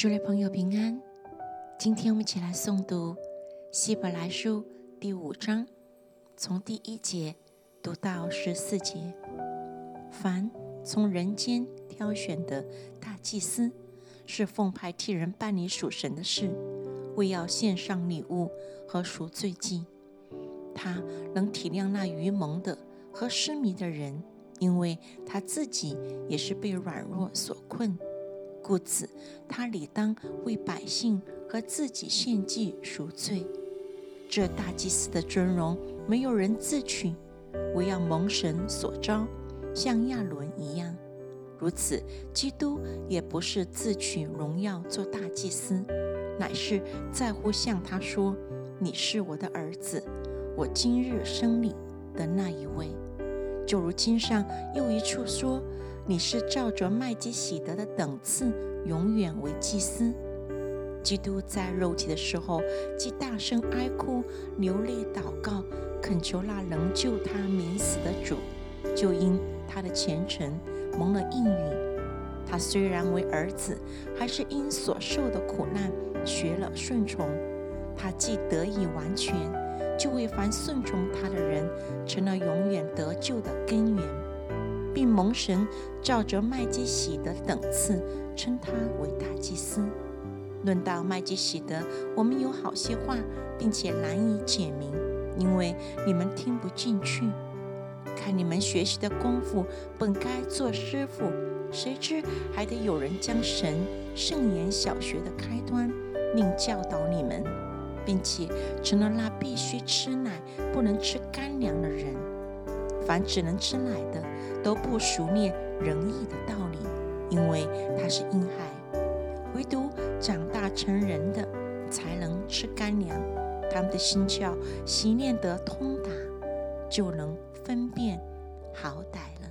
诸位朋友平安，今天我们一起来诵读希伯来书第五章，从第一节读到十四节。凡从人间挑选的大祭司，是奉派替人办理属神的事，为要献上礼物和赎罪祭。他能体谅那愚蒙的和失迷的人，因为他自己也是被软弱所困。故此，他理当为百姓和自己献祭赎罪。这大祭司的尊荣，没有人自取，唯要蒙神所招，像亚伦一样。如此，基督也不是自取荣耀做大祭司，乃是在乎向他说：“你是我的儿子，我今日生你的那一位。”就如经上又一处说。你是照着麦基喜德的等次，永远为祭司。基督在肉体的时候，既大声哀哭、流泪祷告，恳求那能救他免死的主，就因他的虔诚蒙了应允。他虽然为儿子，还是因所受的苦难学了顺从。他既得以完全，就为凡顺从他的人，成了永远得救的根源。并蒙神照着麦基喜德等次称他为大祭司。论到麦基喜德，我们有好些话，并且难以解明，因为你们听不进去。看你们学习的功夫，本该做师傅，谁知还得有人将神圣言小学的开端，另教导你们，并且成了那必须吃奶不能吃干粮的人。凡只能吃奶的。都不熟练仁义的道理，因为他是婴孩；唯独长大成人的才能吃干粮。他们的心窍习练得通达，就能分辨好歹了。